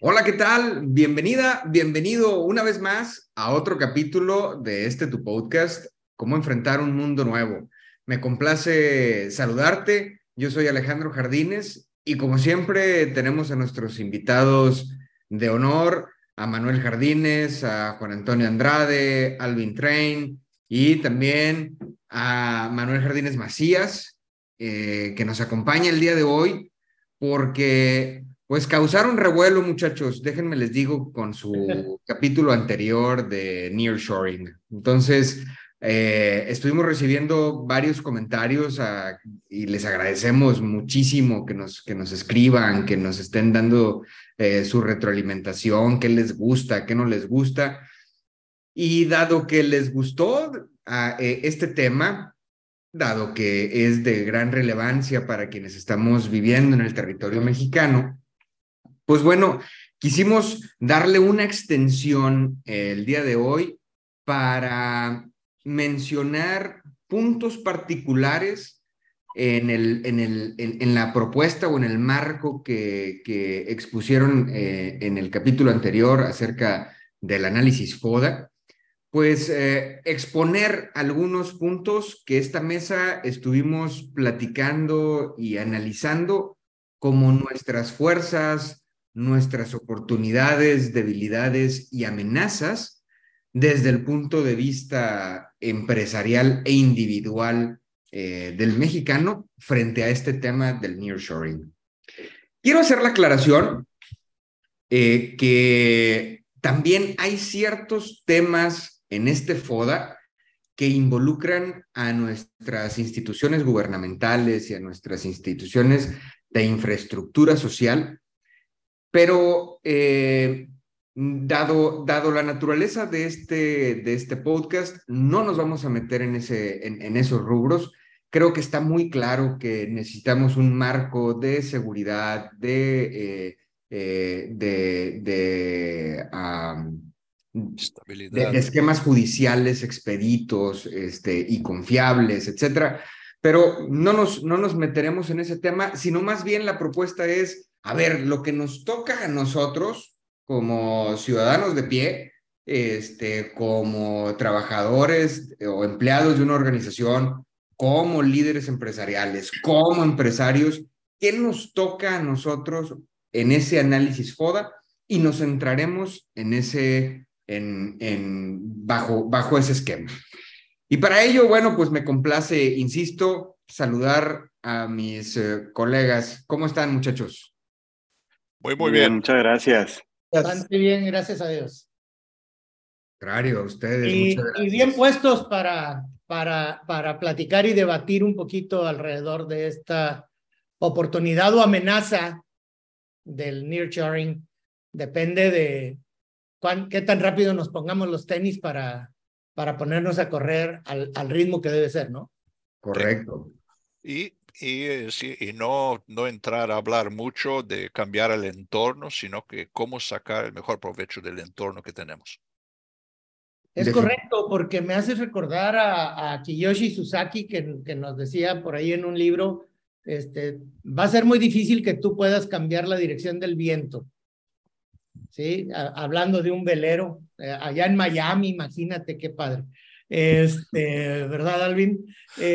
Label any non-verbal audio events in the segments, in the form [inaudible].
Hola, ¿qué tal? Bienvenida, bienvenido una vez más a otro capítulo de este tu podcast, Cómo enfrentar un mundo nuevo. Me complace saludarte. Yo soy Alejandro Jardines y como siempre tenemos a nuestros invitados de honor, a Manuel Jardines, a Juan Antonio Andrade, Alvin Train y también a Manuel Jardines Macías, eh, que nos acompaña el día de hoy porque pues causaron revuelo, muchachos. Déjenme les digo con su [laughs] capítulo anterior de Nearshoring. Entonces, eh, estuvimos recibiendo varios comentarios ah, y les agradecemos muchísimo que nos, que nos escriban, que nos estén dando eh, su retroalimentación, qué les gusta, qué no les gusta. Y dado que les gustó ah, eh, este tema, dado que es de gran relevancia para quienes estamos viviendo en el territorio mexicano, pues bueno, quisimos darle una extensión el día de hoy para mencionar puntos particulares en, el, en, el, en, la propuesta o en el marco que, que expusieron eh, en el capítulo anterior acerca del análisis FODA, pues eh, exponer algunos puntos que esta mesa estuvimos platicando y analizando como nuestras fuerzas, nuestras oportunidades, debilidades y amenazas desde el punto de vista empresarial e individual eh, del mexicano frente a este tema del nearshoring. Quiero hacer la aclaración eh, que también hay ciertos temas en este FODA que involucran a nuestras instituciones gubernamentales y a nuestras instituciones de infraestructura social pero eh, dado, dado la naturaleza de este, de este podcast, no nos vamos a meter en, ese, en, esos rubros. Creo que está muy claro que necesitamos un marco de seguridad, de, eh, eh, de, de, de, esquemas judiciales expeditos este, y confiables, etcétera. Pero no nos, no nos meteremos en ese tema, sino más bien la propuesta es a ver, lo que nos toca a nosotros como ciudadanos de pie, este, como trabajadores o empleados de una organización, como líderes empresariales, como empresarios, ¿qué nos toca a nosotros en ese análisis FODA? Y nos centraremos en ese, en, bajo, bajo ese esquema. Y para ello, bueno, pues me complace, insisto, saludar a mis eh, colegas. ¿Cómo están, muchachos? Muy, muy bien. Muchas gracias. Bastante bien, gracias a Dios. Contrario, a ustedes. Y, y, bien puestos para, para, para platicar y debatir un poquito alrededor de esta oportunidad o amenaza del nearshoring. Depende de cuán, qué tan rápido nos pongamos los tenis para, para ponernos a correr al, al ritmo que debe ser, ¿no? Correcto. Y y, eh, y no, no entrar a hablar mucho de cambiar el entorno, sino que cómo sacar el mejor provecho del entorno que tenemos. Es correcto, porque me hace recordar a, a Kiyoshi Susaki, que, que, nos decía por ahí en un libro, este, va a ser muy difícil que tú puedas cambiar la dirección del viento. ¿Sí? hablando de un velero, eh, allá en Miami, imagínate qué padre. Este, ¿verdad, Alvin?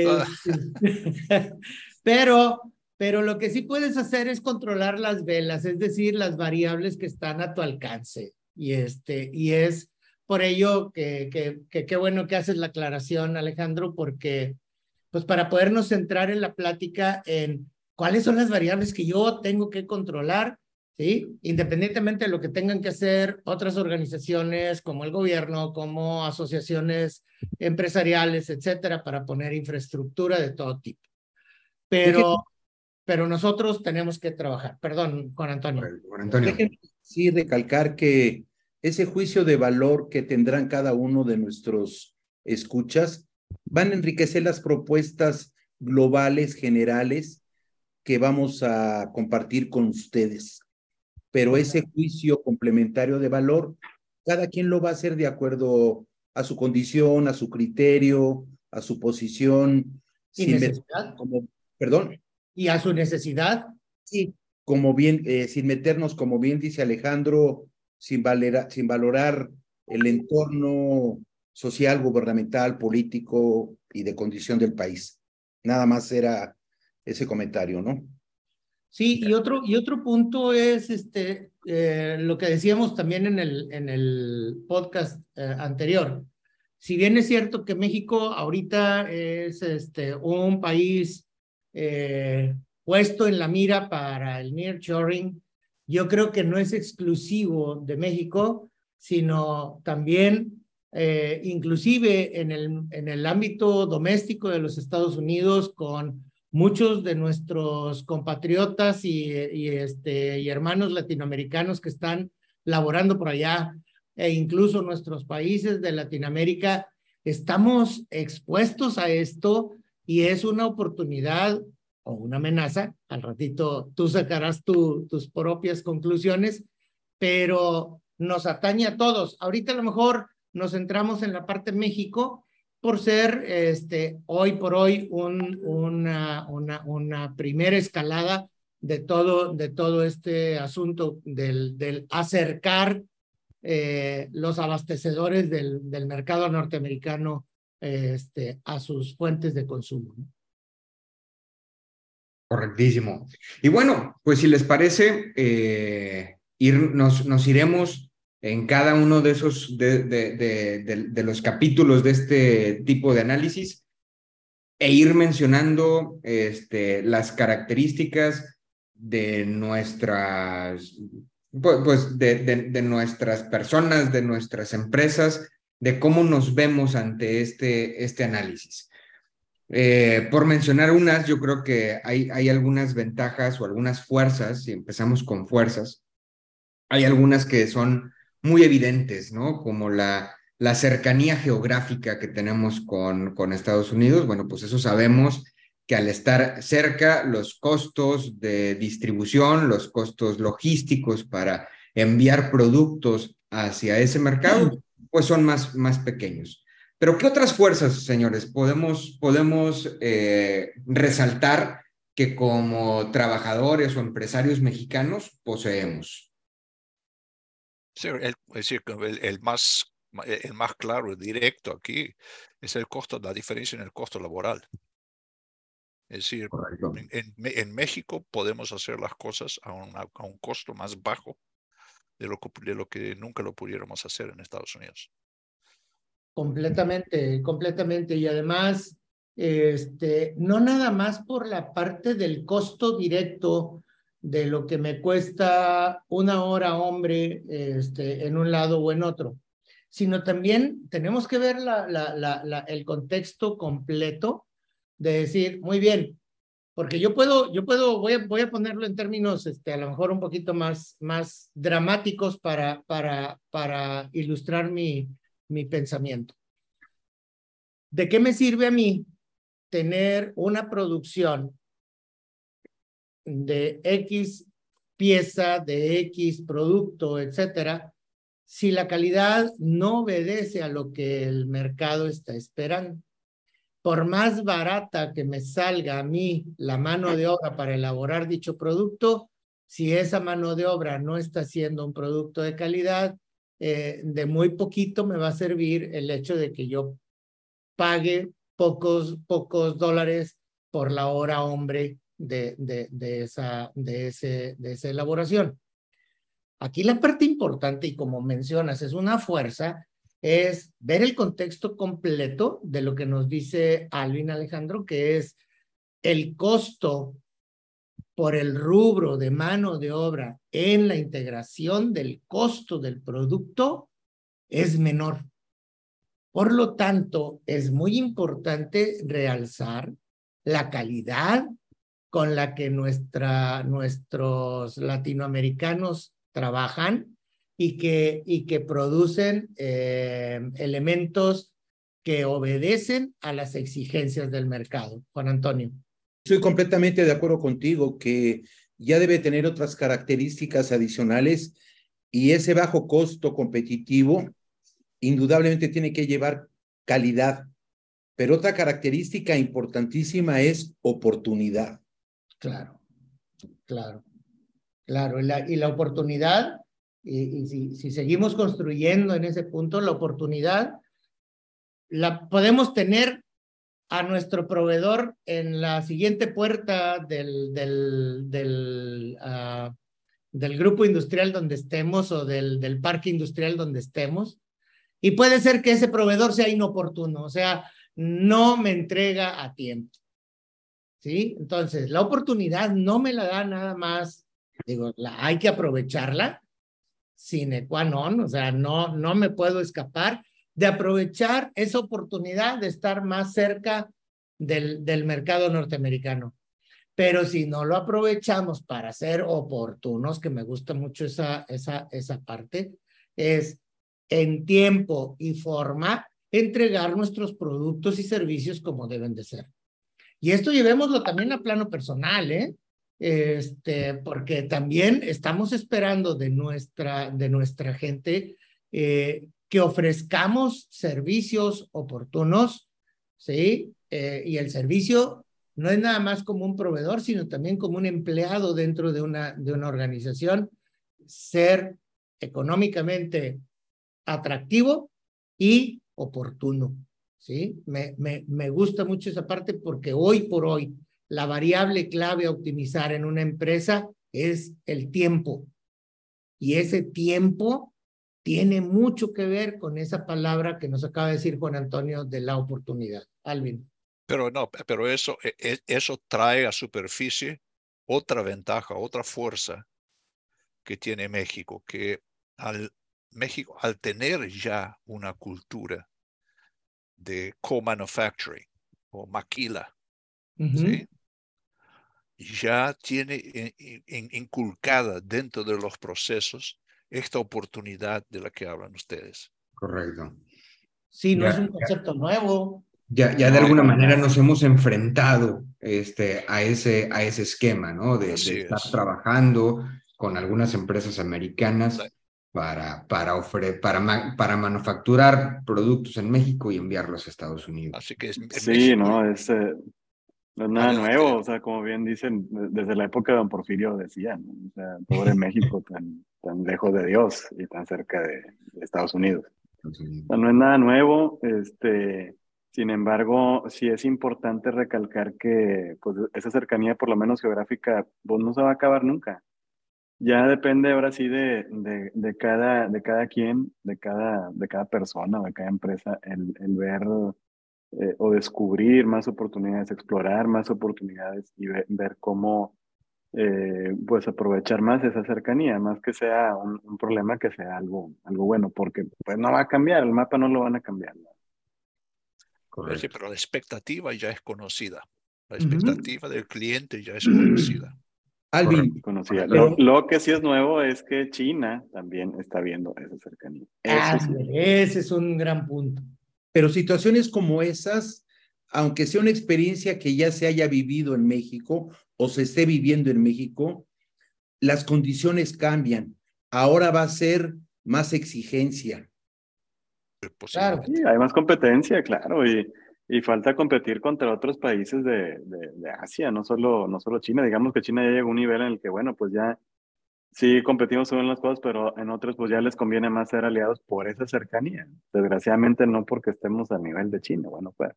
Ah. Este, [laughs] pero, pero lo que sí puedes hacer es controlar las velas, es decir, las variables que están a tu alcance. Y, este, y es por ello que qué que, bueno que haces la aclaración, Alejandro, porque pues para podernos centrar en la plática en cuáles son las variables que yo tengo que controlar, ¿sí? Independientemente de lo que tengan que hacer otras organizaciones como el gobierno, como asociaciones empresariales, etcétera, para poner infraestructura de todo tipo pero, pero nosotros tenemos que trabajar. Perdón, Juan Antonio. Juan Antonio. sí recalcar que ese juicio de valor que tendrán cada uno de nuestros escuchas van a enriquecer las propuestas globales, generales, que vamos a compartir con ustedes. Pero ese juicio complementario de valor, cada quien lo va a hacer de acuerdo a su condición, a su criterio, a su posición. ¿Y necesidad? Como, perdón. ¿Y a su necesidad? Sí, como bien, eh, sin meternos, como bien dice Alejandro, sin, sin valorar el entorno social, gubernamental, político y de condición del país. Nada más era ese comentario, ¿no? Sí, y otro, y otro punto es este, eh, lo que decíamos también en el, en el podcast eh, anterior. Si bien es cierto que México ahorita es este, un país eh, puesto en la mira para el nearshoring, yo creo que no es exclusivo de México, sino también inclusive en el, en el ámbito doméstico de los Estados Unidos, con muchos de nuestros compatriotas y, este, y hermanos latinoamericanos que están laborando por allá, e incluso nuestros países de Latinoamérica, estamos expuestos a esto y es una oportunidad o una amenaza. Al ratito tú sacarás tu, tus propias conclusiones, pero nos atañe a todos. Ahorita a lo mejor nos centramos en la parte de México por ser este, hoy por hoy un, una, primera escalada de todo, este asunto del, acercar eh, los abastecedores del, mercado norteamericano este, a sus fuentes de consumo. Correctísimo. Y bueno, pues si les parece, eh, nos iremos en cada uno de esos, de, los capítulos de este tipo de análisis e ir mencionando este, las características de nuestras, pues, de, nuestras personas, de nuestras empresas, de cómo nos vemos ante este, este análisis. Eh, por mencionar unas, yo creo que hay, hay algunas ventajas o algunas fuerzas, y empezamos con fuerzas, hay algunas que son muy evidentes, ¿no? Como la, la cercanía geográfica que tenemos con, con Estados Unidos. Bueno, pues eso sabemos que al estar cerca, los costos de distribución, los costos logísticos para enviar productos hacia ese mercado, pues son más, más pequeños. Pero ¿qué otras fuerzas, señores, podemos, podemos eh, resaltar que como trabajadores o empresarios mexicanos poseemos? Sí, el, es decir, el, el, más, el más claro, directo aquí, es el costo, la diferencia en el costo laboral. Es decir, en, en, México podemos hacer las cosas a, a, un costo más bajo de lo, de lo que nunca lo pudiéramos hacer en Estados Unidos. Completamente, completamente. Y además, este, no nada más por la parte del costo directo de lo que me cuesta una hora hombre este, en un lado o en otro, sino también tenemos que ver el contexto completo de decir, muy bien, porque yo puedo, yo puedo, voy a, voy a ponerlo en términos, este, a lo mejor un poquito más, más dramáticos para, para, para ilustrar mi, mi pensamiento. ¿De qué me sirve a mí tener una producción de X pieza, de X producto, etcétera, si la calidad no obedece a lo que el mercado está esperando. Por más barata que me salga a mí la mano de obra para elaborar dicho producto, si esa mano de obra no está siendo un producto de calidad, eh, de muy poquito me va a servir el hecho de que yo pague pocos, pocos dólares por la hora hombre de, de, esa, de, ese, de esa elaboración. Aquí la parte importante, y como mencionas, es una fuerza, es ver el contexto completo de lo que nos dice Alvin Alejandro, que es el costo por el rubro de mano de obra en la integración del costo del producto es menor. Por lo tanto, es muy importante realzar la calidad con la que nuestros latinoamericanos trabajan y que, y que producen eh, elementos que obedecen a las exigencias del mercado. Juan Antonio. Estoy completamente de acuerdo contigo que ya debe tener otras características adicionales y ese bajo costo competitivo indudablemente tiene que llevar calidad. Pero otra característica importantísima es oportunidad. Claro, claro, claro. Y la, oportunidad, y, si, seguimos construyendo en ese punto, la oportunidad la podemos tener a nuestro proveedor en la siguiente puerta del, del, uh, del grupo industrial donde estemos o del, del parque industrial donde estemos. Y puede ser que ese proveedor sea inoportuno, o sea, no me entrega a tiempo. ¿Sí? Entonces, la oportunidad no me la da nada más, digo, hay que aprovecharla sine qua non, o sea, no, no me puedo escapar de aprovechar esa oportunidad de estar más cerca del, del mercado norteamericano. Pero si no lo aprovechamos para ser oportunos, que me gusta mucho esa, esa, esa parte, es en tiempo y forma entregar nuestros productos y servicios como deben de ser. Y esto llevémoslo también a plano personal, ¿eh? Este, porque también estamos esperando de nuestra, de nuestra gente eh, que ofrezcamos servicios oportunos, ¿sí? Eh, y el servicio no es nada más como un proveedor, sino también como un empleado dentro de una, de una organización, ser económicamente atractivo y oportuno. ¿Sí? Me, me, me gusta mucho esa parte porque hoy por hoy la variable clave a optimizar en una empresa es el tiempo. Y ese tiempo tiene mucho que ver con esa palabra que nos acaba de decir Juan Antonio de la oportunidad. Alvin. Pero no, pero eso, e, e, eso trae a superficie otra ventaja, otra fuerza que tiene México, que al México, al tener ya una cultura de co-manufacturing o maquila, ¿sí? ya tiene inculcada dentro de los procesos esta oportunidad de la que hablan ustedes. Correcto. Sí, no es un concepto nuevo. Ya, ya de alguna manera nos hemos enfrentado este, a, ese, a ese esquema, ¿no? De, estar trabajando con algunas empresas americanas para, para, ofrecer, para, para manufacturar productos en México y enviarlos a Estados Unidos. Así que sí, no, es, eh, no es nada nuevo, o sea, como bien dicen, desde la época de Don Porfirio decían, o sea, pobre [laughs] México tan, tan lejos de Dios y tan cerca de, Estados Unidos. no es nada nuevo, este, sin embargo, sí es importante recalcar que pues, esa cercanía, por lo menos geográfica, pues no se va a acabar nunca. Ya depende ahora sí de, de, de cada, de cada quien, de cada, de cada persona, de cada empresa, el, el ver eh, o descubrir más oportunidades, explorar más oportunidades y ver cómo eh, pues aprovechar más esa cercanía, más que sea un, problema, que sea algo, algo bueno, porque pues no va a cambiar, el mapa no lo van a cambiar. Sí, pero la expectativa ya es conocida, la expectativa del cliente ya es conocida. Alvin. Lo, lo, que sí es nuevo es que China también está viendo esa cercanía. Ah, ese es un gran punto. Pero situaciones como esas, aunque sea una experiencia que ya se haya vivido en México o se esté viviendo en México, las condiciones cambian. Ahora va a ser más exigencia. Claro. Sí, hay más competencia, claro, y, y falta competir contra otros países de, de, de, Asia, no solo, no solo China. Digamos que China ya llegó a un nivel en el que, bueno, pues ya sí competimos en las cosas, pero en otros pues ya les conviene más ser aliados por esa cercanía. Desgraciadamente no porque estemos al nivel de China, bueno, pues.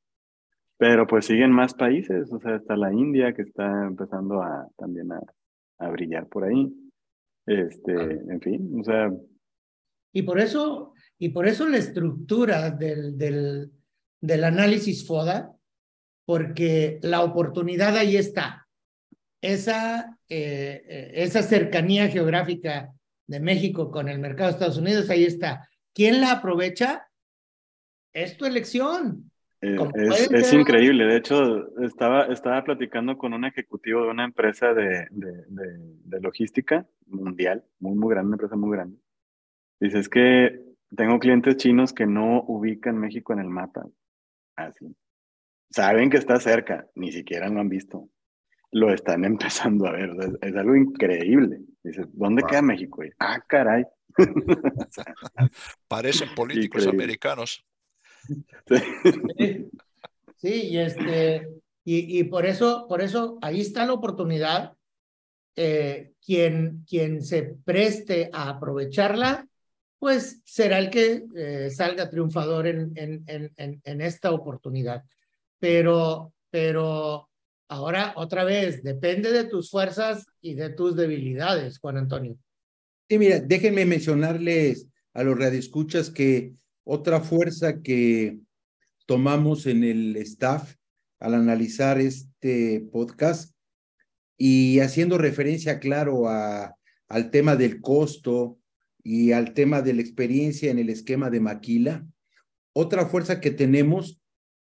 Pero pues siguen más países, o sea, está la India que está empezando a también a, a brillar por ahí. Este, en fin, o sea. Y por eso, y por eso la estructura del, del, del análisis FODA, porque la oportunidad ahí está esa, eh, eh, esa cercanía geográfica de México con el mercado de Estados Unidos, ahí está. ¿Quién la aprovecha? Es tu elección. Eh, es, es increíble. De hecho, estaba, estaba platicando con un ejecutivo de una empresa de, de, de, de, logística mundial, muy, muy grande, una empresa muy grande. Dice, es que tengo clientes chinos que no ubican México en el mapa. Así. Saben que está cerca, ni siquiera lo han visto. Lo están [laughs] empezando a ver. Es, algo increíble. Dice, ¿dónde queda México? ah, caray. [laughs] Parecen políticos americanos. Sí. y este, y, y, por eso, por eso ahí está la oportunidad. Eh, quien, quien se preste a aprovecharla, pues será el que eh, salga triunfador en, esta oportunidad. Pero, pero ahora, otra vez, depende de tus fuerzas y de tus debilidades, Juan Antonio. Sí, mira, déjenme mencionarles a los radioescuchas que otra fuerza que tomamos en el staff al analizar este podcast y haciendo referencia, claro, a, al tema del costo y al tema de la experiencia en el esquema de Maquila, otra fuerza que tenemos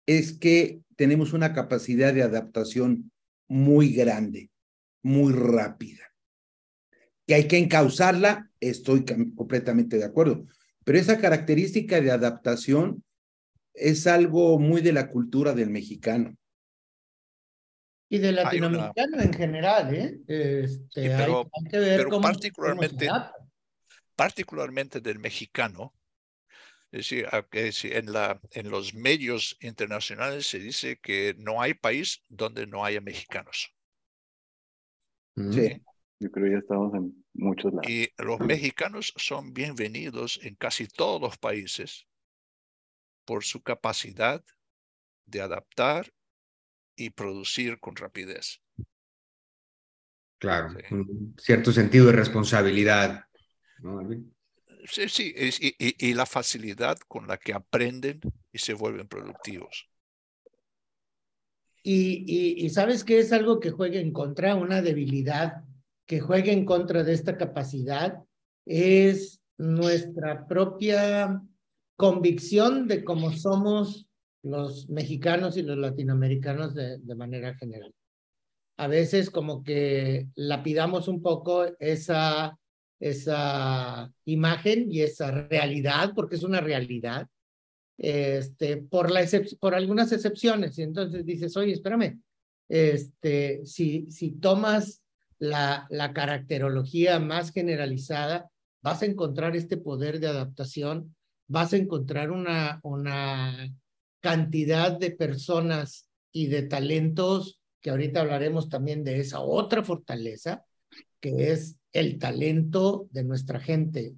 es que tenemos una capacidad de adaptación muy grande, muy rápida que hay que encauzarla, estoy completamente de acuerdo. Pero esa característica de adaptación es algo muy de la cultura del mexicano. Y del latinoamericano en general, ¿eh? Este, pero, hay, que ver cómo, particularmente, particularmente del mexicano, es decir, en, la, en los medios internacionales se dice que no hay país donde no haya mexicanos. Sí. Yo creo que ya estamos en muchos lados. Y los mexicanos son bienvenidos en casi todos los países por su capacidad de adaptar y producir con rapidez. Claro, un cierto sentido de responsabilidad. Sí, sí, y, y, la facilidad con la que aprenden y se vuelven productivos. Y, y, y sabes que es algo que juega en contra, una debilidad que juegue en contra de esta capacidad es nuestra propia convicción de cómo somos los mexicanos y los latinoamericanos de, de, manera general. A veces como que lapidamos un poco esa, esa imagen y esa realidad, porque es una realidad, este, por, la por algunas excepciones. Y entonces dices, oye, espérame, este, si, si tomas la, la caracterología más generalizada, vas a encontrar este poder de adaptación, vas a encontrar una, una cantidad de personas y de talentos, que ahorita hablaremos también de esa otra fortaleza, que es el talento de nuestra gente,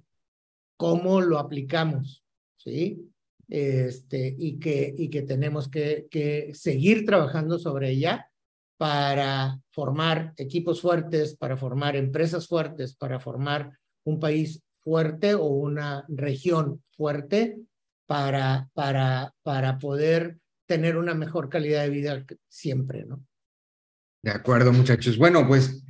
cómo lo aplicamos, ¿sí? Este, y, que, y que tenemos que, que seguir trabajando sobre ella para formar equipos fuertes, para formar empresas fuertes, para formar un país fuerte o una región fuerte para, para, para poder tener una mejor calidad de vida siempre, ¿no? De acuerdo, muchachos. Bueno, pues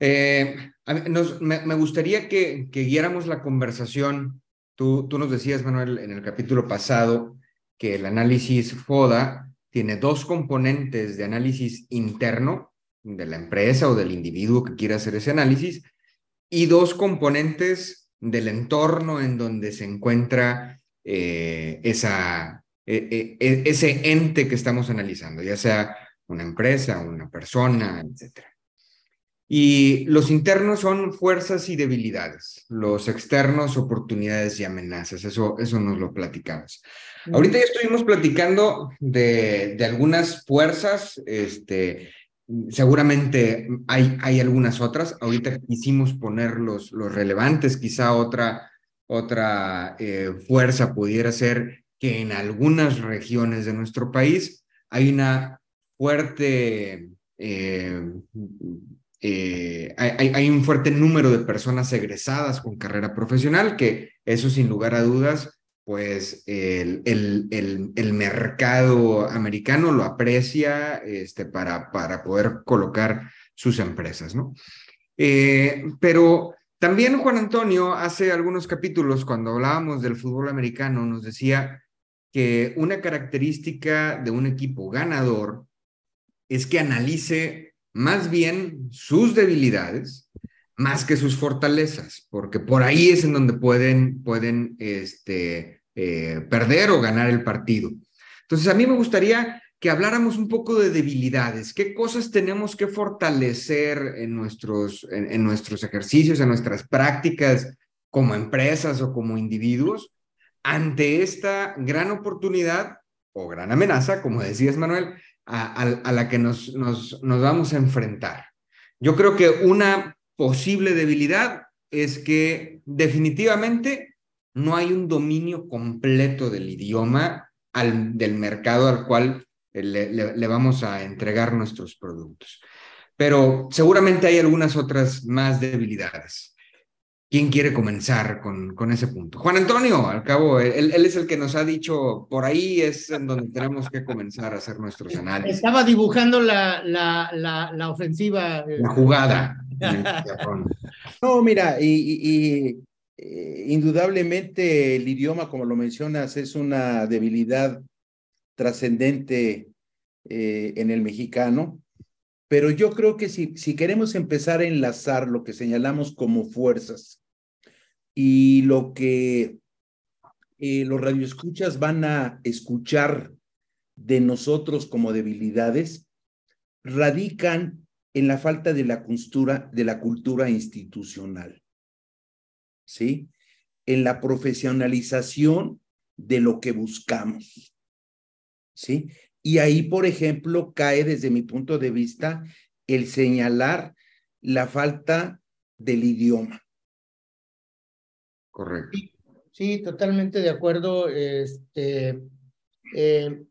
eh, me, gustaría que, que guiáramos la conversación. Tú, nos decías, Manuel, en el capítulo pasado, que el análisis FODA tiene dos componentes de análisis interno de la empresa o del individuo que quiere hacer ese análisis y dos componentes del entorno en donde se encuentra eh, e, e, e, ese ente que estamos analizando, ya sea una empresa, una persona, etc. Y los internos son fuerzas y debilidades, los externos oportunidades y amenazas, eso, eso nos lo platicamos. Ahorita ya estuvimos platicando de, de algunas fuerzas, este, seguramente hay, hay algunas otras. Ahorita quisimos poner los, los relevantes, quizá otra, otra eh, fuerza pudiera ser que en algunas regiones de nuestro país hay una fuerte, eh, eh, hay, un fuerte número de personas egresadas con carrera profesional, que eso sin lugar a dudas pues el, mercado americano lo aprecia este, para, para poder colocar sus empresas, ¿no? Eh, pero también Juan Antonio hace algunos capítulos cuando hablábamos del fútbol americano nos decía que una característica de un equipo ganador es que analice más bien sus debilidades más que sus fortalezas, porque por ahí es en donde pueden, pueden este, eh, perder o ganar el partido. Entonces, a mí me gustaría que habláramos un poco de debilidades, qué cosas tenemos que fortalecer en nuestros, en, nuestros ejercicios, en nuestras prácticas como empresas o como individuos ante esta gran oportunidad o gran amenaza, como decías Manuel, a, la que nos, vamos a enfrentar. Yo creo que una posible debilidad es que definitivamente no hay un dominio completo del idioma del mercado al cual le, vamos a entregar nuestros productos. Pero seguramente hay algunas otras más debilidades. ¿Quién quiere comenzar con, con ese punto? Juan Antonio, al cabo, él, él, es el que nos ha dicho, por ahí es en donde tenemos que comenzar a hacer nuestros análisis. Estaba dibujando la, la, la, la ofensiva. Eh, la jugada. [laughs] no, mira, y, y, eh, indudablemente el idioma, como lo mencionas, es una debilidad trascendente eh, en el mexicano, pero yo creo que si, si queremos empezar a enlazar lo que señalamos como fuerzas y lo que eh, los radioescuchas van a escuchar de nosotros como debilidades, radican en la falta de la cultura, de la cultura institucional. ¿Sí? En la profesionalización de lo que buscamos. ¿sí? Y ahí, por ejemplo, cae desde mi punto de vista el señalar la falta del idioma. Correcto. Sí, totalmente de acuerdo. Este, eh,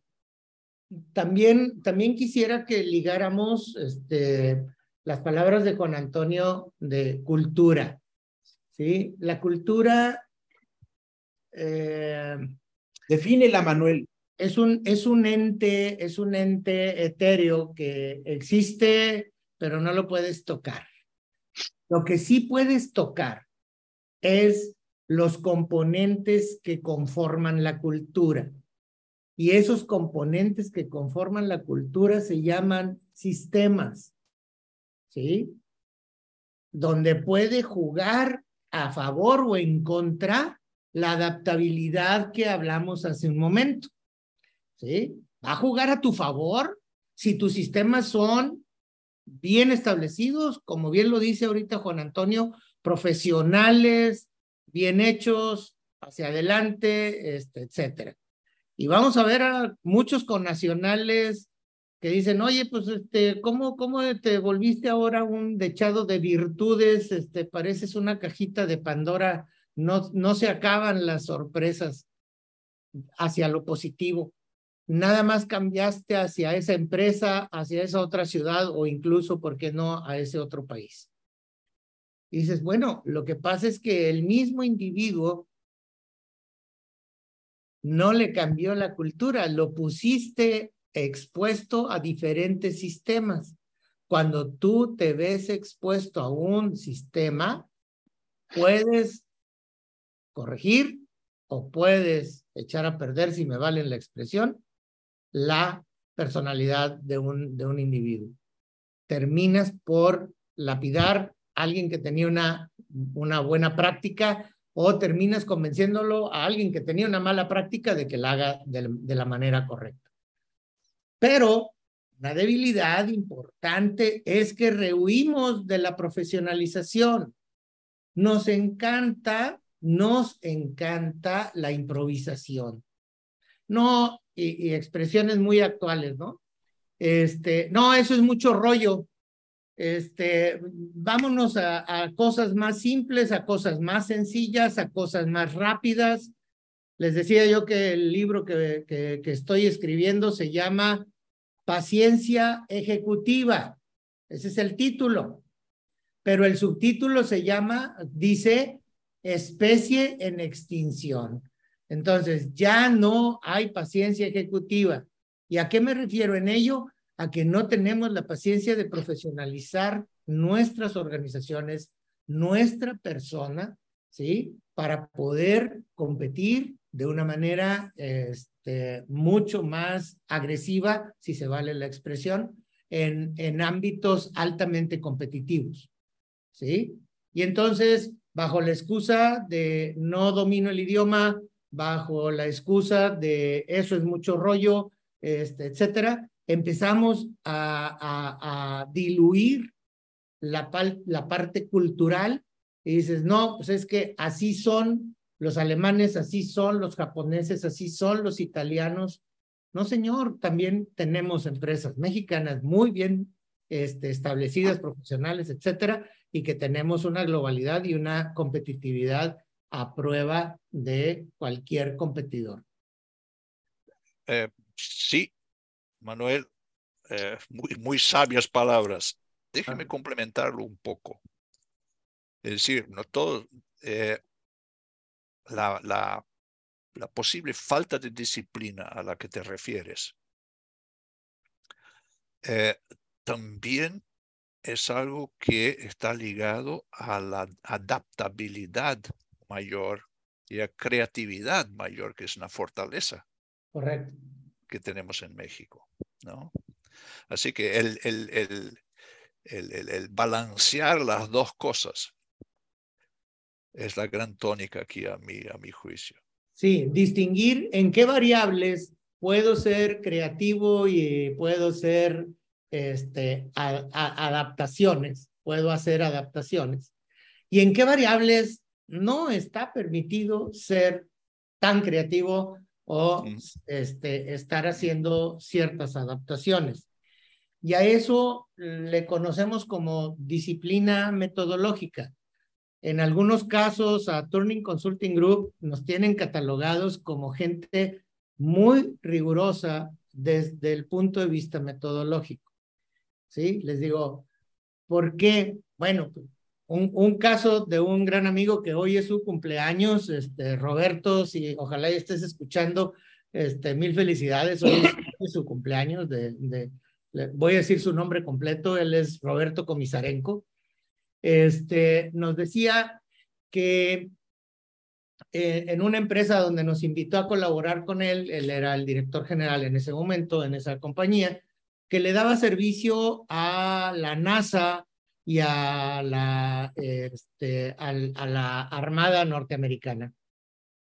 también, también quisiera que ligáramos este, las palabras de Juan Antonio de cultura. ¿sí? La cultura... Eh, Define la Manuel es un, es un ente, es un ente etéreo que existe, pero no lo puedes tocar. Lo que sí puedes tocar es los componentes que conforman la cultura. Y esos componentes que conforman la cultura se llaman sistemas, ¿sí? Donde puede jugar a favor o en contra la adaptabilidad que hablamos hace un momento. ¿sí? Va a jugar a tu favor si tus sistemas son bien establecidos, como bien lo dice ahorita Juan Antonio, profesionales, bien hechos, hacia adelante, este, etcétera. Y vamos a ver a muchos connacionales que dicen, oye, pues, este, ¿cómo, cómo te volviste ahora un dechado de virtudes? Este, pareces una cajita de Pandora, no, no se acaban las sorpresas hacia lo positivo nada más cambiaste hacia esa empresa, hacia esa otra ciudad o incluso, ¿por qué no?, a ese otro país. Y dices, bueno, lo que pasa es que el mismo individuo no le cambió la cultura, lo pusiste expuesto a diferentes sistemas. Cuando tú te ves expuesto a un sistema, puedes corregir o puedes echar a perder, si me vale la expresión, la personalidad de un, de un individuo. Terminas por lapidar alguien que tenía una, una buena práctica o terminas convenciéndolo a alguien que tenía una mala práctica de que la haga de, la manera correcta. Pero una debilidad importante es que rehuimos de la profesionalización. Nos encanta, nos encanta la improvisación. No y, expresiones muy actuales, ¿no? Este, no, eso es mucho rollo. Este, vámonos a, cosas más simples, a cosas más sencillas, a cosas más rápidas. Les decía yo que el libro que, que, que estoy escribiendo se llama Paciencia Ejecutiva. Ese es el título. Pero el subtítulo se llama, dice, Especie en extinción. Entonces, ya no hay paciencia ejecutiva. ¿Y a qué me refiero en ello? A que no tenemos la paciencia de profesionalizar nuestras organizaciones, nuestra persona, ¿sí? Para poder competir de una manera este, mucho más agresiva, si se vale la expresión, en, en ámbitos altamente competitivos, ¿sí? Y entonces, bajo la excusa de no domino el idioma, bajo la excusa de eso es mucho rollo, este, etcétera, empezamos a, diluir la, la parte cultural y dices, no, pues es que así son los alemanes, así son los japoneses, así son los italianos. No, señor, también tenemos empresas mexicanas muy bien este, establecidas, profesionales, etcétera, y que tenemos una globalidad y una competitividad a prueba de cualquier competidor. Eh, sí, Manuel, eh, muy, muy sabias palabras. Déjeme complementarlo un poco. Es decir, no todo, eh, la, la, la posible falta de disciplina a la que te refieres también es algo que está ligado a la adaptabilidad mayor y a creatividad mayor, que es una fortaleza Correcto. Que tenemos en México. ¿no? Así que el, el, el, el, balancear las dos cosas es la gran tónica aquí a mi, a mi juicio. Sí, distinguir en qué variables puedo ser creativo y puedo ser este, adaptaciones, puedo hacer adaptaciones. ¿Y en qué variables no está permitido ser tan creativo o este, estar haciendo ciertas adaptaciones? Y a eso le conocemos como disciplina metodológica. En algunos casos, a Turning Consulting Group nos tienen catalogados como gente muy rigurosa desde el punto de vista metodológico. ¿sí? Les digo, ¿por qué? Bueno, un, un, caso de un gran amigo que hoy es su cumpleaños, este, Roberto, si ojalá estés escuchando, este, mil felicidades, hoy es [coughs] su cumpleaños, de, de, voy a decir su nombre completo, él es Roberto Comisarenco, este, nos decía que eh, en una empresa donde nos invitó a colaborar con él, él era el director general en ese momento, en esa compañía, que le daba servicio a la NASA y a la, este, a, la Armada norteamericana.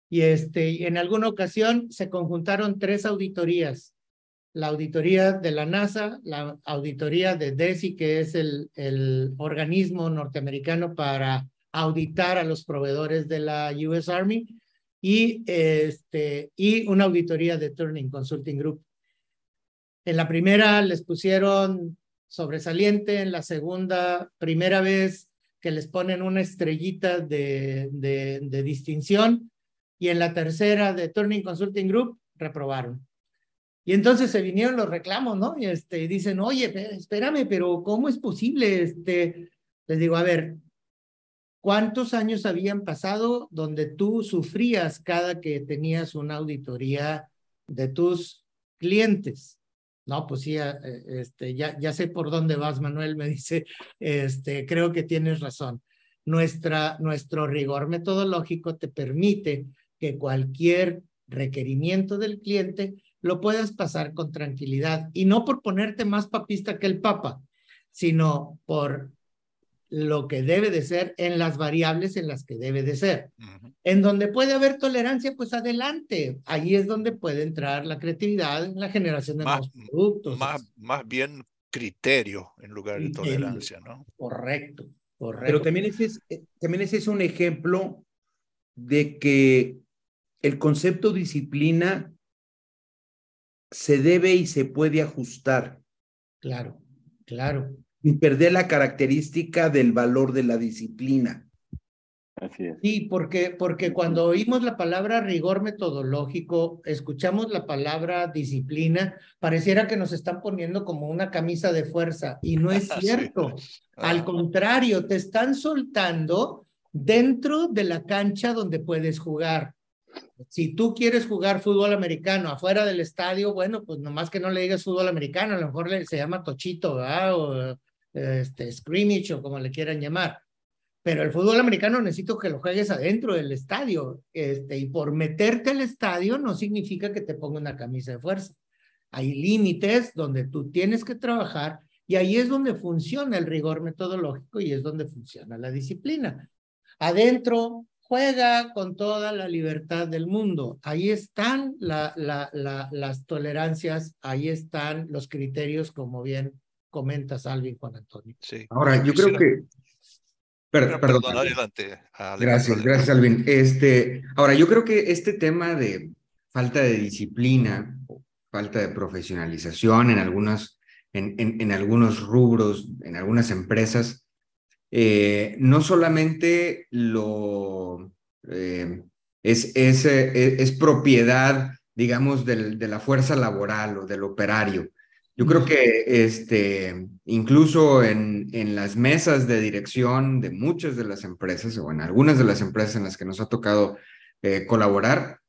Y este, en alguna ocasión se conjuntaron tres auditorías. La auditoría de la NASA, la auditoría de DESI, que es el, el organismo norteamericano para auditar a los proveedores de la US Army, y, este, y una auditoría de Turning Consulting Group. En la primera les pusieron sobresaliente, en la segunda, primera vez que les ponen una estrellita de, de, distinción, y en la tercera de Turning Consulting Group, reprobaron. Y entonces se vinieron los reclamos, ¿no? Y este, dicen, oye, espérame, pero ¿cómo es posible? Este, les digo, a ver, ¿cuántos años habían pasado donde tú sufrías cada que tenías una auditoría de tus clientes? No, pues sí, eh, este, ya, ya sé por dónde vas, Manuel, me dice, [laughs] este, creo que tienes razón. Nuestra, nuestro rigor metodológico te permite que cualquier requerimiento del cliente lo puedas pasar con tranquilidad y no por ponerte más papista que el papa, sino por lo que debe de ser en las variables en las que debe de ser. En donde puede haber tolerancia, pues adelante. Ahí es donde puede entrar la creatividad en la generación de nuevos productos. Más, más bien criterio en lugar de tolerancia, ¿no? Correcto, correcto. Pero también ese, es, eh, también ese es un ejemplo de que el concepto disciplina se debe y se puede ajustar. Claro, claro y perder la característica del valor de la disciplina. Así es. Sí, porque, porque cuando oímos la palabra rigor metodológico, escuchamos la palabra disciplina, pareciera que nos están poniendo como una camisa de fuerza y no es [laughs] cierto. Al ah. contrario, te están soltando dentro de la cancha donde puedes jugar. Si tú quieres jugar fútbol americano afuera del estadio, bueno, pues nomás que no le digas fútbol americano, a lo mejor se llama tochito, ¿verdad? O, este, scrimmage o como le quieran llamar. Pero el fútbol americano necesito que lo juegues adentro del estadio. Este, y por meterte al estadio no significa que te ponga una camisa de fuerza. Hay límites donde tú tienes que trabajar Y ahí es donde funciona el rigor metodológico y es donde funciona la disciplina. Adentro juega con toda la libertad del mundo. Ahí están la, la, las tolerancias, ahí están los criterios, como bien comentas, Alvin Juan Antonio. Sí. Ahora, yo creo que... perdón, adelante. Gracias, gracias, Alvin. Este, ahora, yo creo que este tema de falta de disciplina, falta de profesionalización en, algunas, en, en, algunos rubros, en algunas empresas, eh, no solamente lo eh, es, es, eh, es, propiedad, digamos, del, de la fuerza laboral o del operario. Yo creo que este, incluso en, en las mesas de dirección de muchas de las empresas o en algunas de las empresas en las que nos ha tocado colaborar,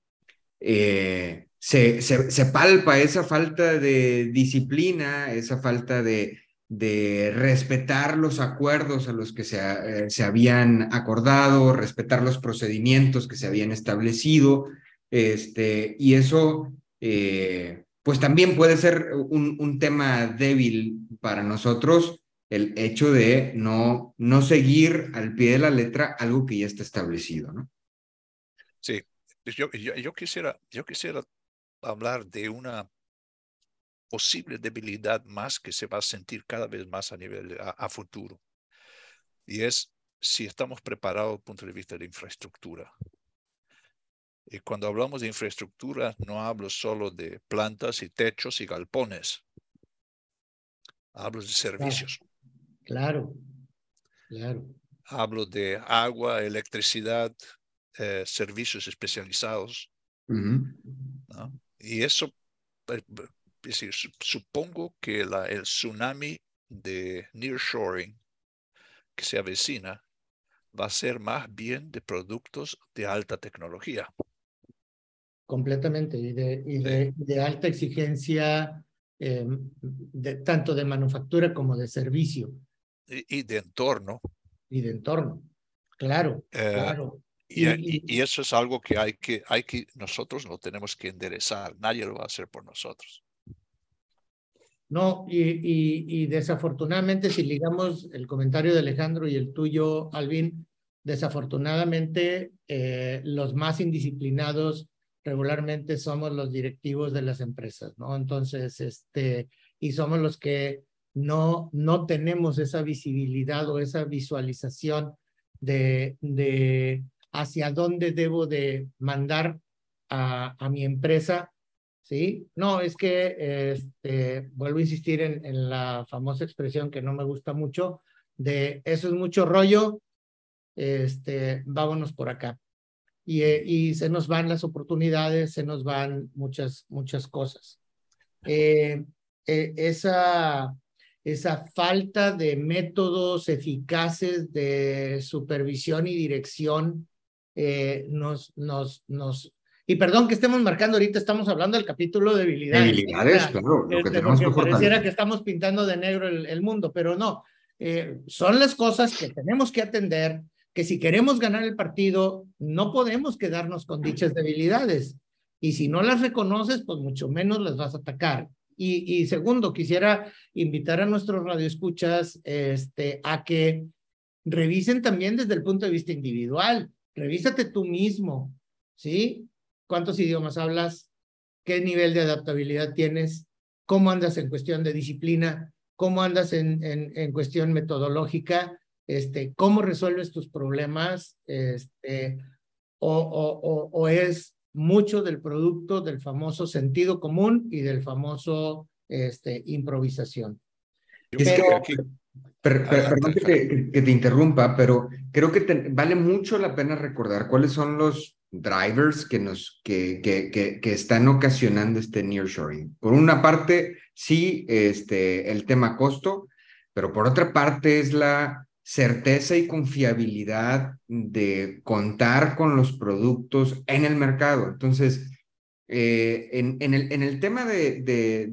eh, se, se, palpa esa falta de disciplina, esa falta de, de respetar los acuerdos a los que se, eh, se, habían acordado, respetar los procedimientos que se habían establecido, este, y eso eh, pues también puede ser un, un, tema débil para nosotros, el hecho de no, no seguir al pie de la letra algo que ya está establecido, ¿no? Sí, pues yo, yo, quisiera, yo quisiera hablar de una posible debilidad más que se va a sentir cada vez más a nivel a, futuro. Y es si estamos preparados desde el punto de vista de infraestructura. Y cuando hablamos de infraestructura, no hablo solo de plantas y techos y galpones. Hablo de servicios. Claro, claro. Hablo de agua, electricidad, eh, servicios especializados. Y eso, eh, es decir, supongo que la, el tsunami de nearshoring que se avecina va a ser más bien de productos de alta tecnología. Completamente, y de, y de, de alta exigencia, de, tanto de manufactura como de servicio. Y, de entorno. Y de entorno, claro, eh, claro. Y, eso es algo que hay que, hay que, nosotros lo tenemos que enderezar, nadie lo va a hacer por nosotros. No, y, desafortunadamente, si ligamos el comentario de Alejandro y el tuyo, Alvin, desafortunadamente eh, los más indisciplinados regularmente somos los directivos de las empresas, ¿no? Entonces, este, y somos los que no, no tenemos esa visibilidad o esa visualización de, de hacia dónde debo de mandar a, a mi empresa, ¿sí? No, es que, este, vuelvo a insistir en, en la famosa expresión que no me gusta mucho, de eso es mucho rollo, este, vámonos por acá. Y, eh, y se nos van las oportunidades, se nos van muchas, muchas cosas. Eh, eh, esa, esa falta de métodos eficaces de supervisión y dirección eh, nos, nos, nos, y perdón que estemos marcando ahorita, estamos hablando del capítulo de debilidades. Debilidades, claro. Lo que este, tenemos que pareciera que estamos pintando de negro el, el mundo, pero no. Eh, son las cosas que tenemos que atender, que si queremos ganar el partido, no podemos quedarnos con dichas debilidades. Y si no las reconoces, pues mucho menos las vas a atacar. Y, y segundo, quisiera invitar a nuestros radioescuchas este, a que revisen también desde el punto de vista individual revísate tú mismo, ¿sí? ¿Cuántos idiomas hablas? ¿Qué nivel de adaptabilidad tienes? ¿Cómo andas en cuestión de disciplina? ¿Cómo andas en, en, en cuestión metodológica? Este, ¿Cómo resuelves tus problemas? Este, o, o, o, es mucho del producto del famoso sentido común y del famoso este, improvisación. Pero, perdón que te, interrumpa, pero creo que vale mucho la pena recordar cuáles son los drivers que, nos, que, que, que, están ocasionando este nearshoring. Por una parte, sí, este, el tema costo, pero por otra parte es la certeza y confiabilidad de contar con los productos en el mercado. Entonces, eh, en, el, tema de,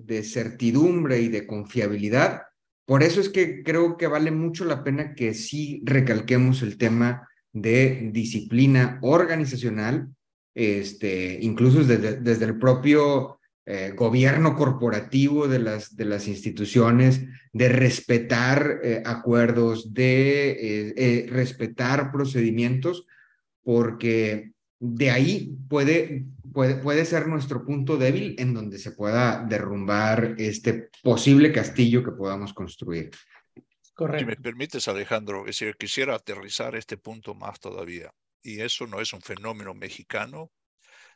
de, certidumbre y de confiabilidad, por eso es que creo que vale mucho la pena que sí recalquemos el tema de disciplina organizacional, este, incluso desde el propio eh, gobierno corporativo de las, de las instituciones, de respetar eh, acuerdos, de eh, respetar procedimientos, porque de ahí puede, puede, puede ser nuestro punto débil en donde se pueda derrumbar este posible castillo que podamos construir. Correcto. Si me permites, Alejandro, es decir, quisiera aterrizar este punto más todavía. Y eso no es un fenómeno mexicano,